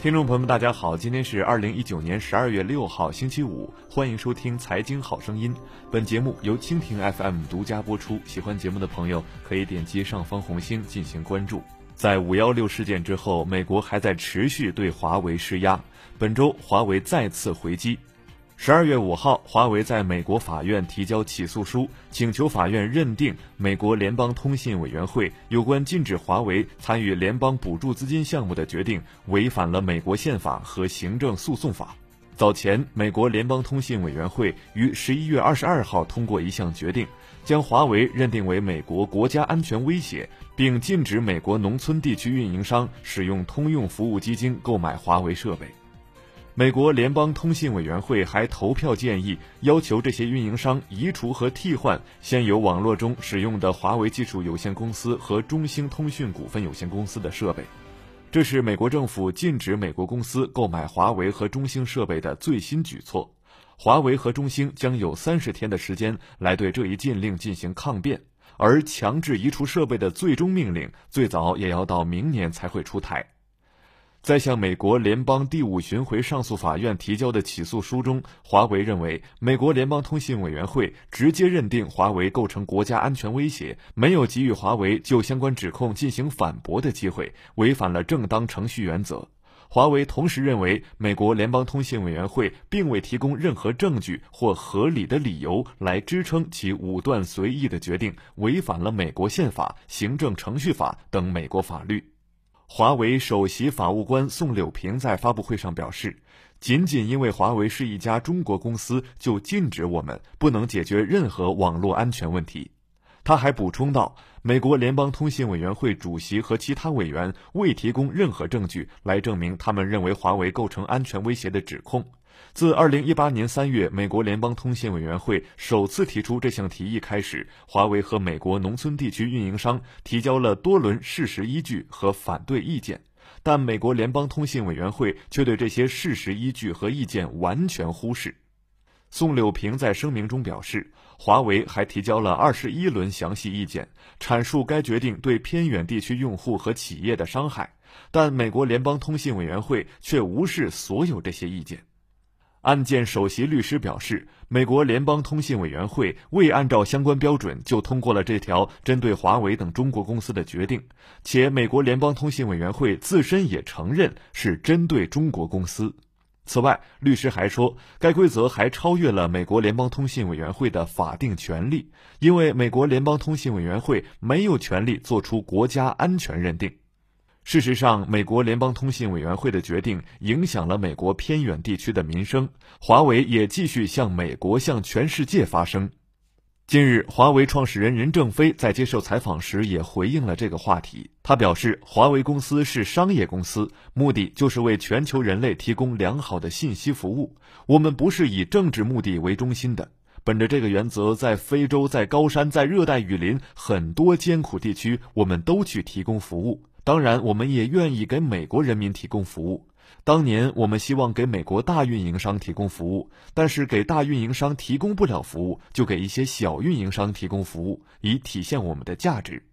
听众朋友们，大家好，今天是二零一九年十二月六号，星期五，欢迎收听《财经好声音》。本节目由蜻蜓 FM 独家播出。喜欢节目的朋友可以点击上方红星进行关注。在五幺六事件之后，美国还在持续对华为施压。本周，华为再次回击。十二月五号，华为在美国法院提交起诉书，请求法院认定美国联邦通信委员会有关禁止华为参与联邦补助资金项目的决定违反了美国宪法和行政诉讼法。早前，美国联邦通信委员会于十一月二十二号通过一项决定，将华为认定为美国国家安全威胁，并禁止美国农村地区运营商使用通用服务基金购买华为设备。美国联邦通信委员会还投票建议，要求这些运营商移除和替换现有网络中使用的华为技术有限公司和中兴通讯股份有限公司的设备。这是美国政府禁止美国公司购买华为和中兴设备的最新举措。华为和中兴将有三十天的时间来对这一禁令进行抗辩，而强制移除设备的最终命令最早也要到明年才会出台。在向美国联邦第五巡回上诉法院提交的起诉书中，华为认为美国联邦通信委员会直接认定华为构成国家安全威胁，没有给予华为就相关指控进行反驳的机会，违反了正当程序原则。华为同时认为，美国联邦通信委员会并未提供任何证据或合理的理由来支撑其武断随意的决定，违反了美国宪法、行政程序法等美国法律。华为首席法务官宋柳平在发布会上表示：“仅仅因为华为是一家中国公司，就禁止我们不能解决任何网络安全问题。”他还补充道：“美国联邦通信委员会主席和其他委员未提供任何证据来证明他们认为华为构成安全威胁的指控。”自2018年3月，美国联邦通信委员会首次提出这项提议开始，华为和美国农村地区运营商提交了多轮事实依据和反对意见，但美国联邦通信委员会却对这些事实依据和意见完全忽视。宋柳平在声明中表示，华为还提交了21轮详细意见，阐述该决定对偏远地区用户和企业的伤害，但美国联邦通信委员会却无视所有这些意见。案件首席律师表示，美国联邦通信委员会未按照相关标准就通过了这条针对华为等中国公司的决定，且美国联邦通信委员会自身也承认是针对中国公司。此外，律师还说，该规则还超越了美国联邦通信委员会的法定权利，因为美国联邦通信委员会没有权利作出国家安全认定。事实上，美国联邦通信委员会的决定影响了美国偏远地区的民生。华为也继续向美国、向全世界发声。近日，华为创始人任正非在接受采访时也回应了这个话题。他表示，华为公司是商业公司，目的就是为全球人类提供良好的信息服务。我们不是以政治目的为中心的。本着这个原则，在非洲、在高山、在热带雨林很多艰苦地区，我们都去提供服务。当然，我们也愿意给美国人民提供服务。当年我们希望给美国大运营商提供服务，但是给大运营商提供不了服务，就给一些小运营商提供服务，以体现我们的价值。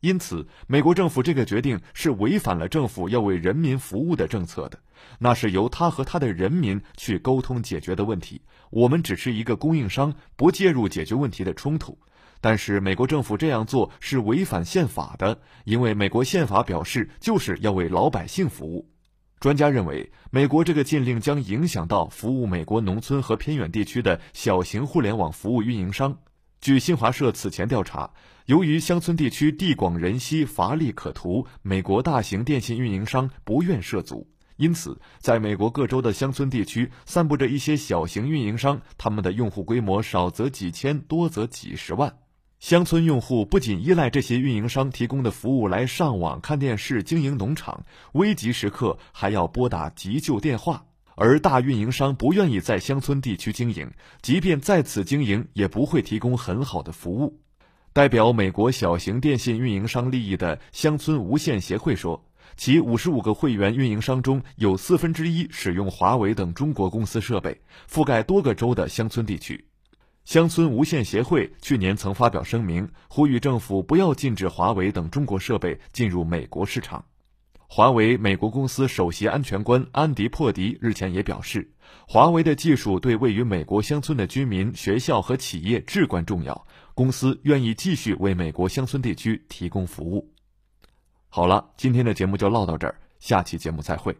因此，美国政府这个决定是违反了政府要为人民服务的政策的，那是由他和他的人民去沟通解决的问题。我们只是一个供应商，不介入解决问题的冲突。但是美国政府这样做是违反宪法的，因为美国宪法表示就是要为老百姓服务。专家认为，美国这个禁令将影响到服务美国农村和偏远地区的小型互联网服务运营商。据新华社此前调查，由于乡村地区地广人稀、乏力可图，美国大型电信运营商不愿涉足，因此，在美国各州的乡村地区散布着一些小型运营商，他们的用户规模少则几千，多则几十万。乡村用户不仅依赖这些运营商提供的服务来上网、看电视、经营农场，危急时刻还要拨打急救电话。而大运营商不愿意在乡村地区经营，即便在此经营，也不会提供很好的服务。代表美国小型电信运营商利益的乡村无线协会说，其五十五个会员运营商中有四分之一使用华为等中国公司设备，覆盖多个州的乡村地区。乡村无线协会去年曾发表声明，呼吁政府不要禁止华为等中国设备进入美国市场。华为美国公司首席安全官安迪·珀迪日前也表示，华为的技术对位于美国乡村的居民、学校和企业至关重要，公司愿意继续为美国乡村地区提供服务。好了，今天的节目就唠到这儿，下期节目再会。